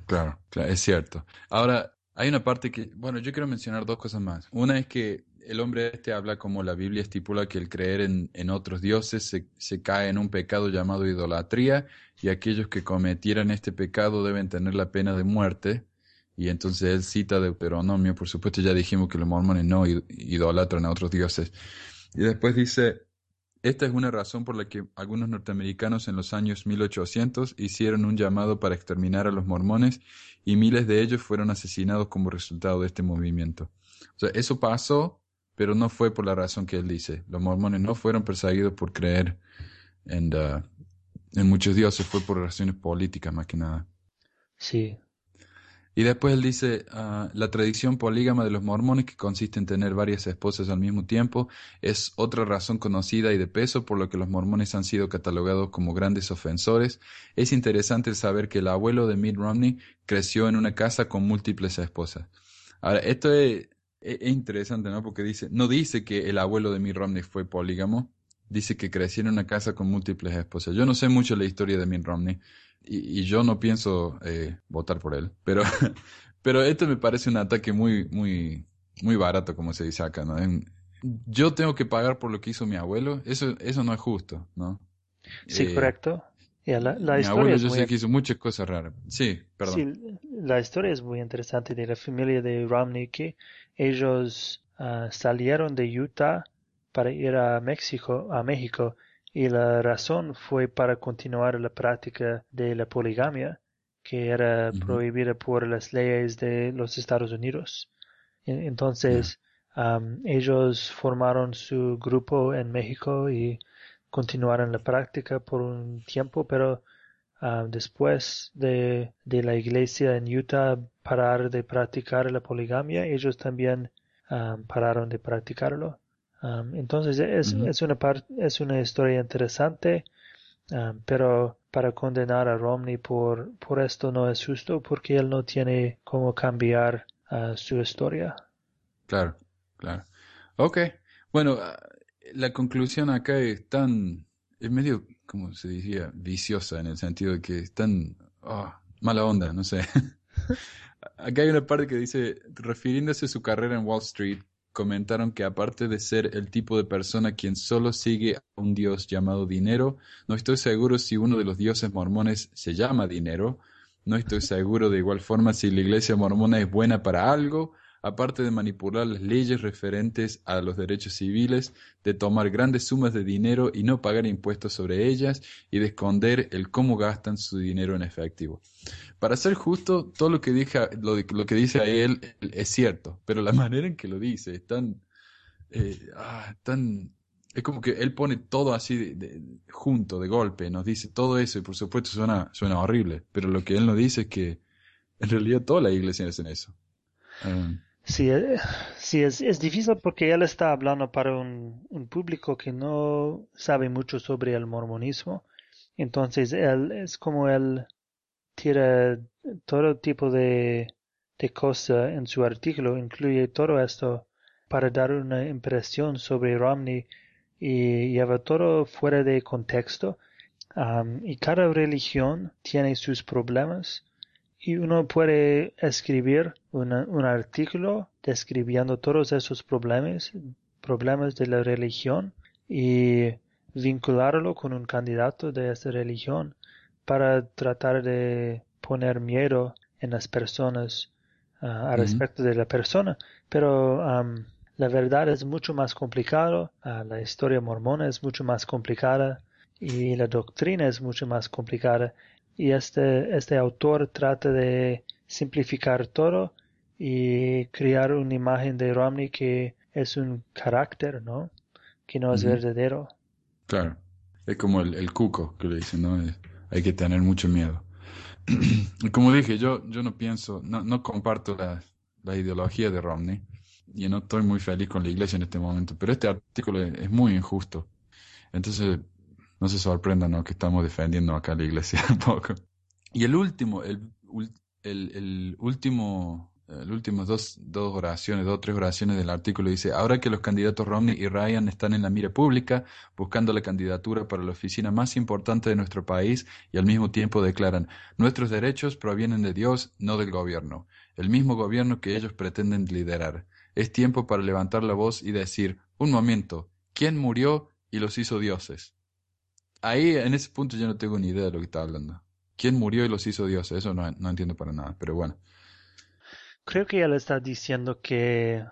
Claro, claro, es cierto. Ahora, hay una parte que, bueno, yo quiero mencionar dos cosas más. Una es que el hombre este habla como la Biblia estipula que el creer en, en otros dioses se, se, cae en un pecado llamado idolatría y aquellos que cometieran este pecado deben tener la pena de muerte. Y entonces él cita Deuteronomio, por supuesto ya dijimos que los mormones no idolatran a otros dioses. Y después dice, esta es una razón por la que algunos norteamericanos en los años 1800 hicieron un llamado para exterminar a los mormones y miles de ellos fueron asesinados como resultado de este movimiento. O sea, eso pasó, pero no fue por la razón que él dice. Los mormones no fueron perseguidos por creer en, uh, en muchos dioses, fue por razones políticas más que nada. Sí, y después él dice, uh, la tradición polígama de los mormones, que consiste en tener varias esposas al mismo tiempo, es otra razón conocida y de peso por lo que los mormones han sido catalogados como grandes ofensores. Es interesante saber que el abuelo de Mitt Romney creció en una casa con múltiples esposas. Ahora, esto es, es interesante, ¿no? Porque dice, no dice que el abuelo de Mitt Romney fue polígamo, dice que creció en una casa con múltiples esposas. Yo no sé mucho la historia de Mitt Romney, y, yo no pienso eh, votar por él. Pero, pero esto me parece un ataque muy, muy, muy barato, como se dice acá, ¿no? yo tengo que pagar por lo que hizo mi abuelo, eso, eso no es justo, ¿no? Sí, eh, correcto. la, mi historia abuelo yo sé que hizo muchas cosas raras. Sí, perdón. Sí, la historia es muy interesante de la familia de Romney, que ellos ah, salieron de Utah para ir a México, a México y la razón fue para continuar la práctica de la poligamia, que era prohibida por las leyes de los Estados Unidos. Entonces, ellos formaron su grupo en México y continuaron la práctica por un tiempo, pero después de, de, la iglesia en Utah parar de practicar la poligamia, ellos también pararon de practicarlo entonces es, es, una es una historia interesante, pero para condenar a Romney por, por esto no es justo porque él no tiene cómo cambiar ah, su historia. Claro, claro. Ok, bueno, ah, la conclusión acá es tan, es medio, como se decía, viciosa en el sentido de que es tan ah, mala onda, no sé. acá hay una parte que dice, refiriéndose a su carrera en Wall Street, comentaron que aparte de ser el tipo de persona quien solo sigue a un dios llamado dinero, no estoy seguro si uno de los dioses mormones se llama dinero, no estoy seguro de igual forma si la iglesia mormona es buena para algo, aparte de manipular las leyes referentes a los derechos civiles, de tomar grandes sumas de dinero y no pagar impuestos sobre ellas, y de esconder el cómo gastan su dinero en efectivo. Para ser justo, todo lo que, dice a él es cierto, pero la manera en que lo dice es tan... Eh, ah, tan es como que él pone todo así de, junto, de golpe, nos dice todo eso y por supuesto suena, suena horrible, pero lo que él nos dice es que en realidad toda la iglesia hacen eso. Um, Sí, eh, sí es, es, difícil porque él está hablando para un, un, público que no sabe mucho sobre el mormonismo. Entonces, él es como él tira todo tipo de, de cosas en su artículo, incluye todo esto para dar una impresión sobre Romney y lleva todo fuera de contexto. y cada religión tiene sus problemas y uno puede escribir un artículo describiendo todos esos problemas, problemas de la religión y vincularlo con un candidato de esa religión para tratar de poner miedo en las personas ah, al respecto de la persona. Pero la verdad es mucho más complicado, ah, la historia mormona es mucho más complicada y la doctrina es mucho más complicada y este, este autor trata de simplificar todo y crear una imagen de Romney que es un carácter, ¿no? Que no es verdadero. Claro, es como el, el cuco que le dicen, ¿no? hay que tener mucho miedo. y como dije, yo, yo no pienso, no, no comparto la, la ideología de Romney y no estoy muy feliz con la iglesia en este momento, pero este artículo es, es muy injusto. Entonces, no se sorprendan ¿no? que estamos defendiendo acá la iglesia un poco. Y el último, el, el, el último las últimas dos, dos oraciones, dos o tres oraciones del artículo, dice, ahora que los candidatos Romney y Ryan están en la mira pública, buscando la candidatura para la oficina más importante de nuestro país, y al mismo tiempo declaran, nuestros derechos provienen de Dios, no del gobierno, el mismo gobierno que ellos pretenden liderar. Es tiempo para levantar la voz y decir, un momento, ¿quién murió y los hizo dioses? Ahí, en ese punto, yo no tengo ni idea de lo que está hablando. ¿Quién murió y los hizo dioses? Eso no, no entiendo para nada, pero bueno. Creo que él está diciendo que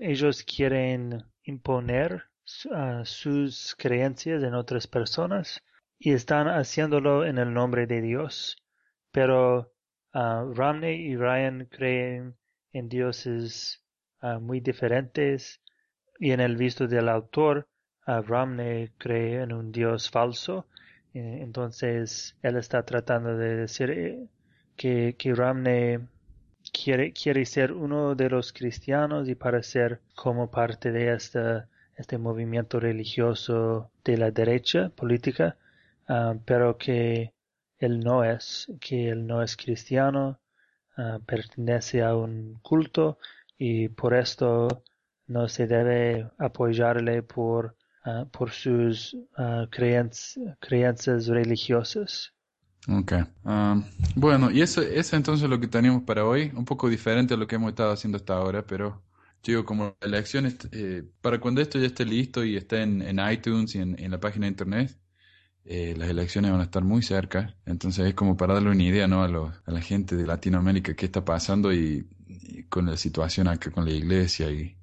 ellos quieren imponer uh, sus creencias en otras personas y están haciéndolo en el nombre de Dios. Pero uh, Romney y Ryan creen en dioses uh, muy diferentes y en el visto del autor, Romney cree en un dios falso. Eh, entonces él está tratando de decir eh, que, que Romney quiere, quiere ser uno de los cristianos y parecer como parte de este, este movimiento religioso de la derecha política, ah, pero que él no es, que él no es cristiano, ah, pertenece a un culto y por esto no se debe apoyarle por, ah, por sus creencias religiosas. Ok. Um, bueno, y eso, eso entonces es lo que tenemos para hoy. Un poco diferente a lo que hemos estado haciendo hasta ahora, pero digo, como elecciones, eh, para cuando esto ya esté listo y esté en, iTunes y en, la página de internet, eh, las elecciones van a estar muy cerca. Entonces es como para darle una idea ¿no? a, a la gente de Latinoamérica qué está pasando y, con la situación acá con la iglesia y,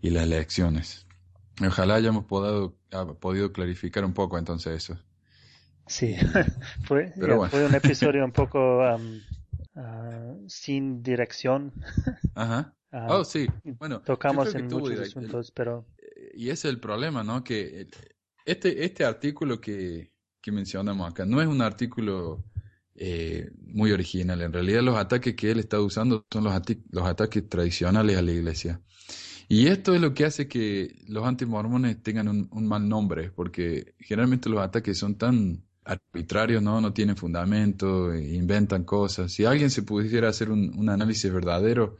y las elecciones. Ojalá hayamos podido, podido clarificar un poco entonces eso. Sí, fue, fue un episodio un poco um, uh, sin dirección. Ajá. Uh, oh, sí. Bueno, tocamos en muchos asuntos, pero... Eh, y ese es el problema, ¿no? Que este, este artículo que, que mencionamos acá no es un artículo eh, muy original. En realidad los ataques que él está usando son los, los ataques tradicionales a la iglesia. Y esto es lo que hace que los antimormones tengan un, un mal nombre, porque generalmente los ataques son tan arbitrarios, ¿no? No tienen fundamento, inventan cosas. Si alguien se pudiera hacer un, análisis verdadero,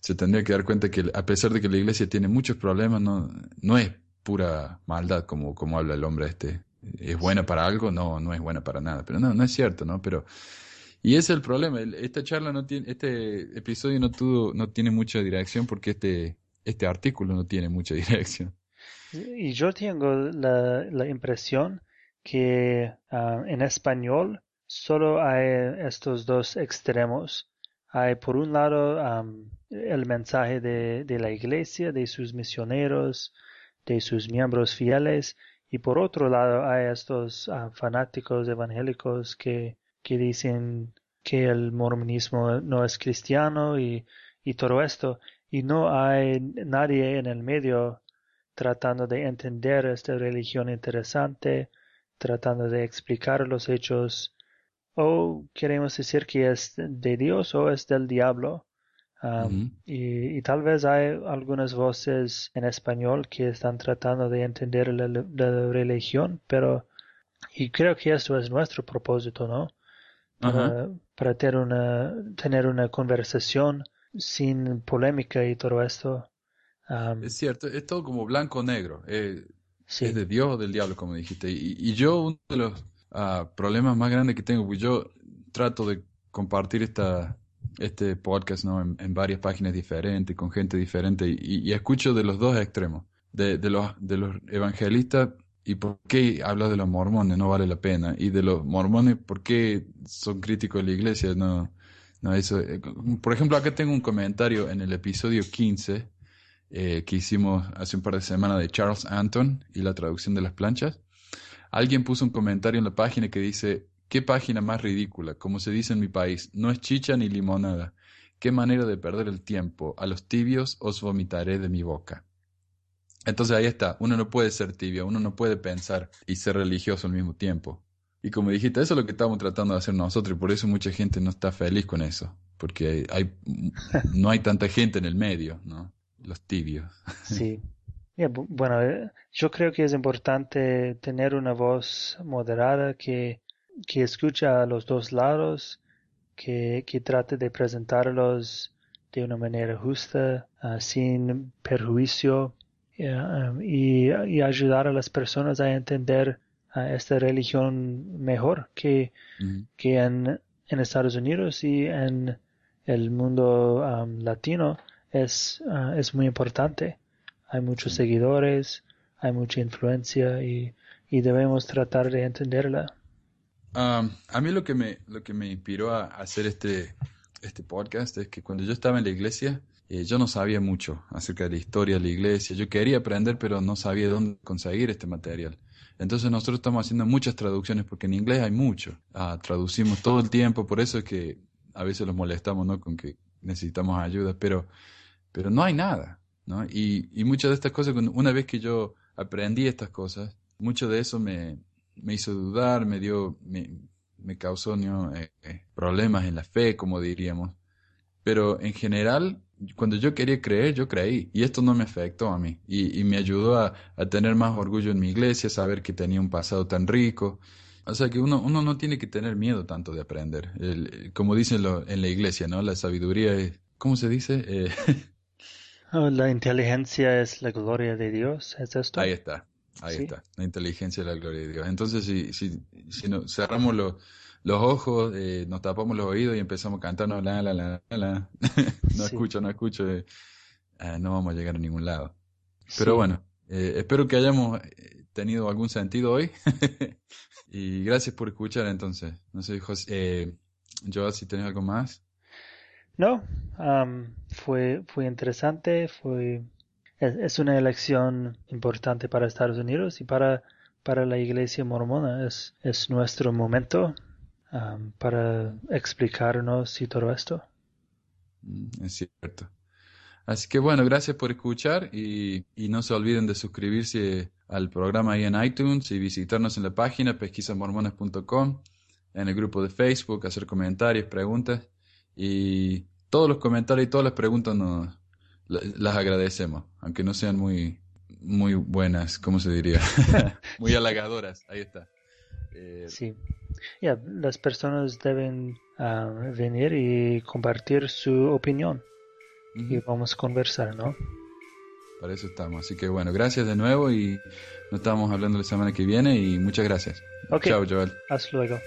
se tendría que dar cuenta que a pesar de que la iglesia tiene muchos problemas, no, no es pura maldad como, como habla el hombre este. ¿Es buena para algo? No, no es buena para nada. Pero no, no es cierto, ¿no? Pero, y ese es el problema. Esta charla no tiene, este episodio no tuvo, no tiene mucha dirección porque este, este artículo no tiene mucha dirección. Y yo tengo la, impresión que ah, en español solo hay estos dos extremos. Hay por un lado el mensaje de, la iglesia, de sus misioneros, de sus miembros fieles, y por otro lado hay estos ah, fanáticos evangélicos que, dicen que el mormonismo no es cristiano y todo esto, y no hay nadie en el medio tratando de entender esta religión interesante, tratando de explicar los hechos o queremos decir que es de Dios o es del diablo. Um, y, tal vez hay algunas voces en español que están tratando de entender la, religión, pero y creo que esto es nuestro propósito, ¿no? Para, tener, una, tener una conversación sin polémica y todo esto. Um, es cierto, es todo como blanco-negro. Eh, es de Dios o del diablo, como dijiste. Y, yo, uno de los ah, problemas más grandes que tengo, pues yo trato de compartir esta, este podcast ¿no? En, varias páginas diferentes, con gente diferente, y, escucho de los dos extremos, de, de, los, de los evangelistas y por qué hablas de los mormones, no vale la pena, y de los mormones, por qué son críticos de la iglesia, no, no, eso, eh, por ejemplo, acá tengo un comentario en el episodio 15 eh, que hicimos hace un par de semanas de Charles Anton y la traducción de las planchas. Alguien puso un comentario en la página que dice, qué página más ridícula, como se dice en mi país, no es chicha ni limonada. Qué manera de perder el tiempo. A los tibios os vomitaré de mi boca. Entonces ahí está, uno no puede ser tibio, uno no puede pensar y ser religioso al mismo tiempo. Y como dijiste, eso es lo que estamos tratando de hacer nosotros y por eso mucha gente no está feliz con eso, porque hay, no hay tanta gente en el medio, ¿no? los tibios. Sí. bueno, eh, yo creo que es importante tener una voz moderada que, escucha a los dos lados, que, que trate de presentarlos de una manera justa, ah, sin perjuicio, um, y, ayudar a las personas a entender esta religión mejor que, que en, en, Estados Unidos y en el mundo um, latino es, ah, es muy importante. Hay muchos seguidores, hay mucha influencia y, y debemos tratar de entenderla. Um, a mí lo que me, lo que me inspiró a hacer este, este podcast es que cuando yo estaba en la iglesia, eh, yo no sabía mucho acerca de la historia de la iglesia. Yo quería aprender, pero no sabía dónde conseguir este material. Entonces nosotros estamos haciendo muchas traducciones porque en inglés hay mucho. Ah, traducimos todo el tiempo, por eso es que a veces los molestamos, ¿no? Con que necesitamos ayuda, pero, pero no hay nada, ¿no? Y, muchas de estas cosas, una vez que yo aprendí estas cosas, mucho de eso me, me hizo dudar, me dio, me, causó eh, eh, problemas en la fe, como diríamos. Pero en general, cuando yo quería creer, yo creí. Y esto no me afectó a mí. Y, y me ayudó a, a, tener más orgullo en mi iglesia, saber que tenía un pasado tan rico. O sea que uno, uno no tiene que tener miedo tanto de aprender. El, como dicen lo, en la iglesia, ¿no? La sabiduría es, ¿cómo se dice? Eh, oh, la inteligencia es la gloria de Dios, ¿es esto? Ahí está. Ahí está, la inteligencia y la gloria de Dios. Entonces, si, si, si cerramos los, los ojos, eh, nos tapamos los oídos y empezamos a cantarnos la, la, la, la, no escucho, no escucho, eh, ah, no vamos a llegar a ningún lado. Pero bueno, eh, espero que hayamos tenido algún sentido hoy. y gracias por escuchar entonces. No sé, José, Joel, si tenés algo más. No, fue, fue interesante, fue es, una elección importante para Estados Unidos y para, para la iglesia mormona. Es, es nuestro momento um, para explicarnos y todo esto. Mm, es cierto. Así que bueno, gracias por escuchar y, y, no se olviden de suscribirse al programa ahí en iTunes y visitarnos en la página pesquisamormonas.com, en el grupo de Facebook, hacer comentarios, preguntas y todos los comentarios y todas las preguntas nos, las agradecemos, aunque no sean muy, muy buenas, ¿cómo se diría? muy halagadoras, ahí está. Eh, sí, ya las personas deben ah, venir y compartir su opinión y vamos a conversar, ¿no? Para eso estamos. Así que bueno, gracias de nuevo y nos estamos hablando la semana que viene y muchas gracias. Chao, Joel. Hasta luego.